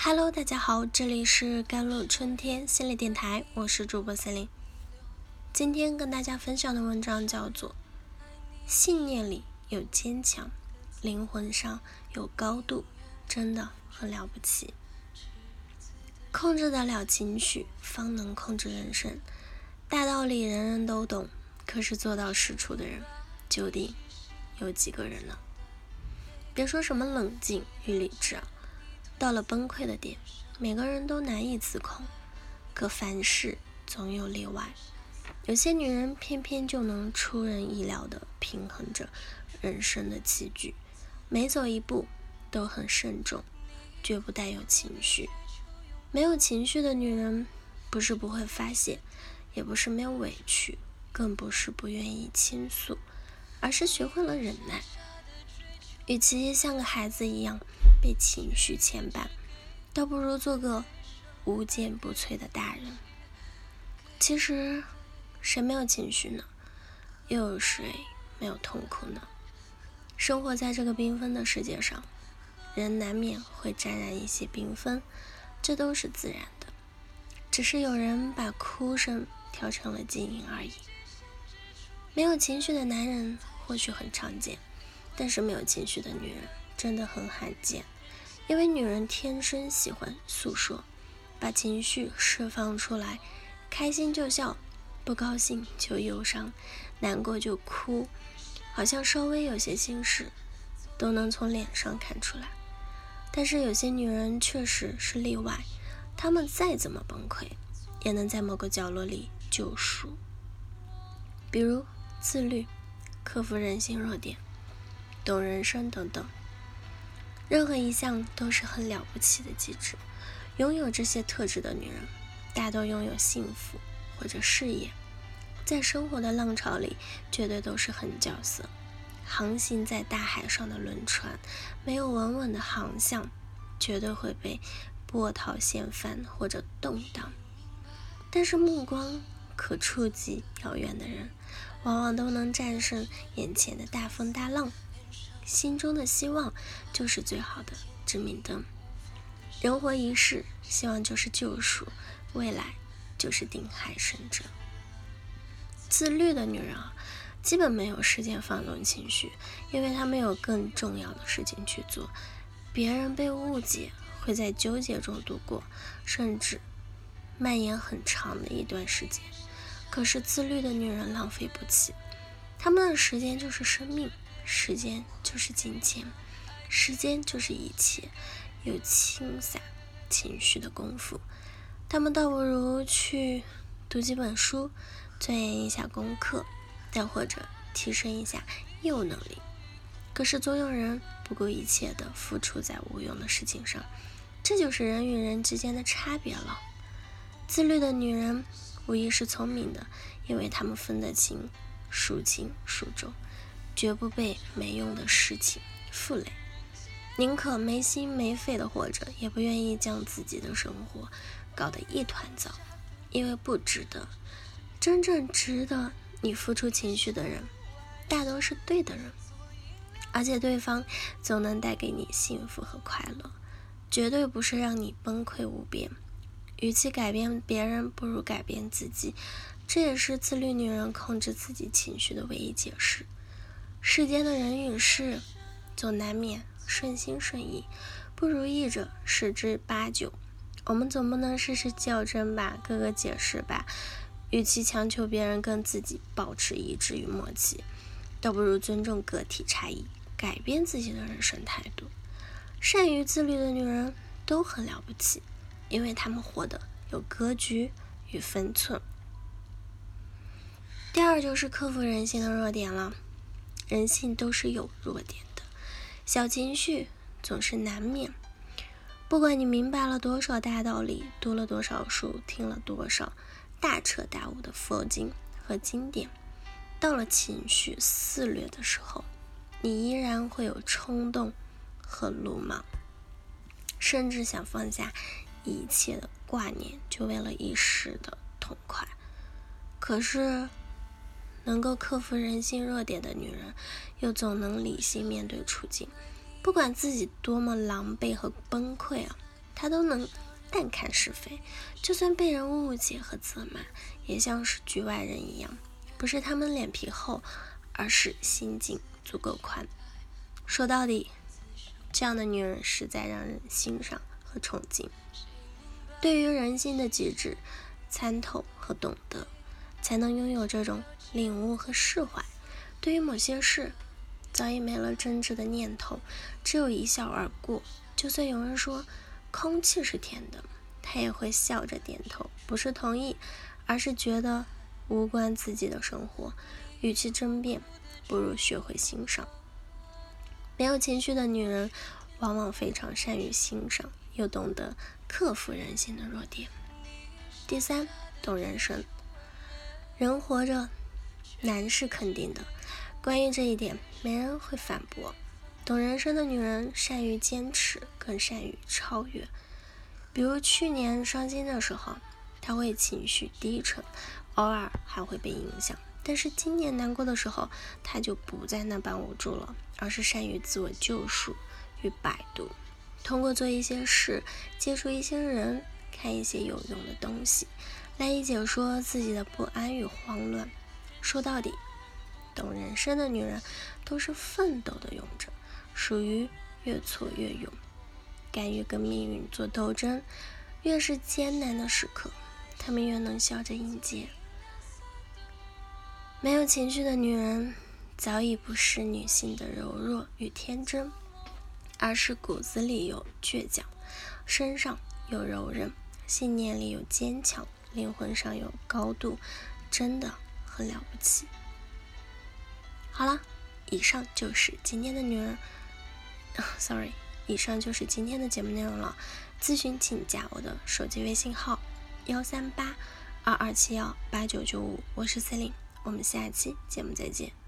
Hello，大家好，这里是甘露春天心理电台，我是主播森林。今天跟大家分享的文章叫做《信念里有坚强，灵魂上有高度，真的很了不起》。控制得了情绪，方能控制人生。大道理人人都懂，可是做到实处的人，究竟有几个人呢？别说什么冷静与理智啊，到了崩溃的点，每个人都难以自控。可凡事总有例外，有些女人偏偏就能出人意料地平衡着人生的棋局，每走一步都很慎重，绝不带有情绪。没有情绪的女人，不是不会发泄。也不是没有委屈，更不是不愿意倾诉，而是学会了忍耐。与其像个孩子一样被情绪牵绊，倒不如做个无坚不摧的大人。其实，谁没有情绪呢？又有谁没有痛苦呢？生活在这个缤纷的世界上，人难免会沾染一些缤纷，这都是自然的。只是有人把哭声。调成了静音而已。没有情绪的男人或许很常见，但是没有情绪的女人真的很罕见。因为女人天生喜欢诉说，把情绪释放出来，开心就笑，不高兴就忧伤，难过就哭，好像稍微有些心事都能从脸上看出来。但是有些女人确实是例外，她们再怎么崩溃，也能在某个角落里。救赎，比如自律、克服人性弱点、懂人生等等，任何一项都是很了不起的机制。拥有这些特质的女人，大都拥有幸福或者事业，在生活的浪潮里，绝对都是狠角色。航行在大海上的轮船，没有稳稳的航向，绝对会被波涛掀翻或者动荡。但是目光。可触及遥远的人，往往都能战胜眼前的大风大浪。心中的希望就是最好的致命灯。人活一世，希望就是救赎，未来就是定海神针。自律的女人啊，基本没有时间放纵情绪，因为她没有更重要的事情去做。别人被误解，会在纠结中度过，甚至蔓延很长的一段时间。可是自律的女人浪费不起，她们的时间就是生命，时间就是金钱，时间就是一切。有清洒情绪的功夫，他们倒不如去读几本书，钻研一下功课，再或者提升一下业务能力。可是总有人不顾一切的付出在无用的事情上，这就是人与人之间的差别了。自律的女人。无疑是聪明的，因为他们分得清孰轻孰重，绝不被没用的事情负累，宁可没心没肺的活着，也不愿意将自己的生活搞得一团糟，因为不值得。真正值得你付出情绪的人，大多是对的人，而且对方总能带给你幸福和快乐，绝对不是让你崩溃无边。与其改变别人，不如改变自己。这也是自律女人控制自己情绪的唯一解释。世间的人与事，总难免顺心顺意，不如意者十之八九。我们总不能事事较真吧，各个解释吧。与其强求别人跟自己保持一致与默契，倒不如尊重个体差异，改变自己的人生态度。善于自律的女人都很了不起。因为她们活得有格局与分寸。第二就是克服人性的弱点了，人性都是有弱点的，小情绪总是难免。不管你明白了多少大道理，读了多少书，听了多少大彻大悟的佛经和经典，到了情绪肆虐的时候，你依然会有冲动和鲁莽，甚至想放下。一切的挂念，就为了一时的痛快。可是，能够克服人性弱点的女人，又总能理性面对处境。不管自己多么狼狈和崩溃啊，她都能淡看是非，就算被人误解和责骂，也像是局外人一样。不是他们脸皮厚，而是心境足够宽。说到底，这样的女人实在让人欣赏和崇敬。对于人性的极致参透和懂得，才能拥有这种领悟和释怀。对于某些事，早已没了争执的念头，只有一笑而过。就算有人说空气是甜的，他也会笑着点头，不是同意，而是觉得无关自己的生活。与其争辩，不如学会欣赏。没有情绪的女人，往往非常善于欣赏，又懂得克服人性的弱点。第三，懂人生。人活着难是肯定的。关于这一点，没人会反驳。懂人生的女人善于坚持，更善于超越。比如去年伤心的时候，她会情绪低沉，偶尔还会被影响；但是今年难过的时候，她就不再那般无助了，而是善于自我救赎与摆渡。通过做一些事，接触一些人，看一些有用的东西，来以解说自己的不安与慌乱。说到底。懂人生的女人都是奋斗的勇者，属于越挫越勇，敢于跟命运做斗争。越是艰难的时刻，她们越能笑着迎接。没有情绪的女人，早已不是女性的柔弱与天真，而是骨子里有倔强，身上有柔韧，信念里有坚强，灵魂上有高度，真的很了不起。好了，以上就是今天的女人。Sorry，以上就是今天的节目内容了。咨询请加我的手机微信号：幺三八二二七幺八九九五，我是 Celine，我们下期节目再见。